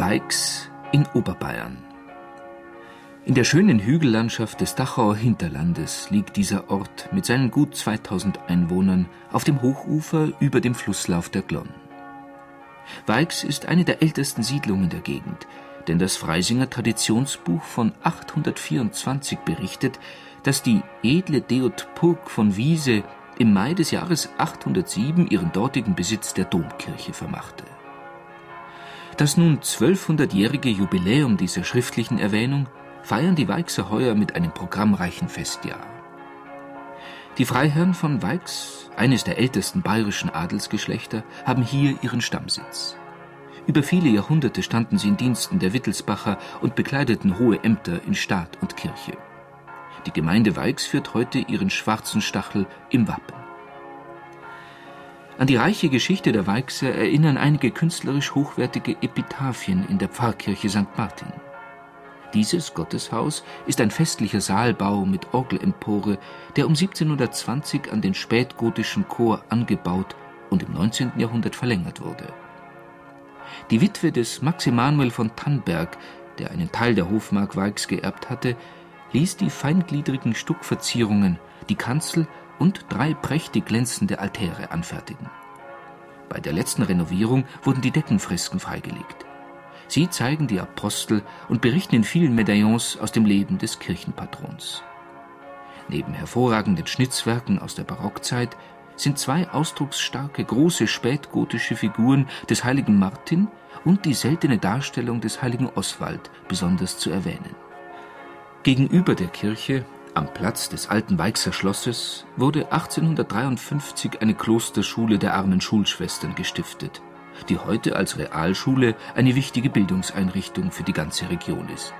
Weix in Oberbayern. In der schönen Hügellandschaft des Dachauer Hinterlandes liegt dieser Ort mit seinen gut 2000 Einwohnern auf dem Hochufer über dem Flusslauf der Glonn. Weix ist eine der ältesten Siedlungen der Gegend, denn das Freisinger Traditionsbuch von 824 berichtet, dass die edle Deot Purg von Wiese im Mai des Jahres 807 ihren dortigen Besitz der Domkirche vermachte. Das nun 1200-jährige Jubiläum dieser schriftlichen Erwähnung feiern die Weixer heuer mit einem programmreichen Festjahr. Die Freiherren von Weix, eines der ältesten bayerischen Adelsgeschlechter, haben hier ihren Stammsitz. Über viele Jahrhunderte standen sie in Diensten der Wittelsbacher und bekleideten hohe Ämter in Staat und Kirche. Die Gemeinde Weix führt heute ihren schwarzen Stachel im Wappen. An die reiche Geschichte der Weixer erinnern einige künstlerisch hochwertige Epitaphien in der Pfarrkirche St. Martin. Dieses Gotteshaus ist ein festlicher Saalbau mit Orgelempore, der um 1720 an den spätgotischen Chor angebaut und im 19. Jahrhundert verlängert wurde. Die Witwe des Max Emanuel von Tannberg, der einen Teil der Hofmark Weix geerbt hatte, ließ die feingliedrigen Stuckverzierungen, die Kanzel und drei prächtig glänzende Altäre anfertigen. Bei der letzten Renovierung wurden die Deckenfresken freigelegt. Sie zeigen die Apostel und berichten in vielen Medaillons aus dem Leben des Kirchenpatrons. Neben hervorragenden Schnitzwerken aus der Barockzeit sind zwei ausdrucksstarke große spätgotische Figuren des heiligen Martin und die seltene Darstellung des heiligen Oswald besonders zu erwähnen. Gegenüber der Kirche am Platz des alten Weixer Schlosses wurde 1853 eine Klosterschule der armen Schulschwestern gestiftet, die heute als Realschule eine wichtige Bildungseinrichtung für die ganze Region ist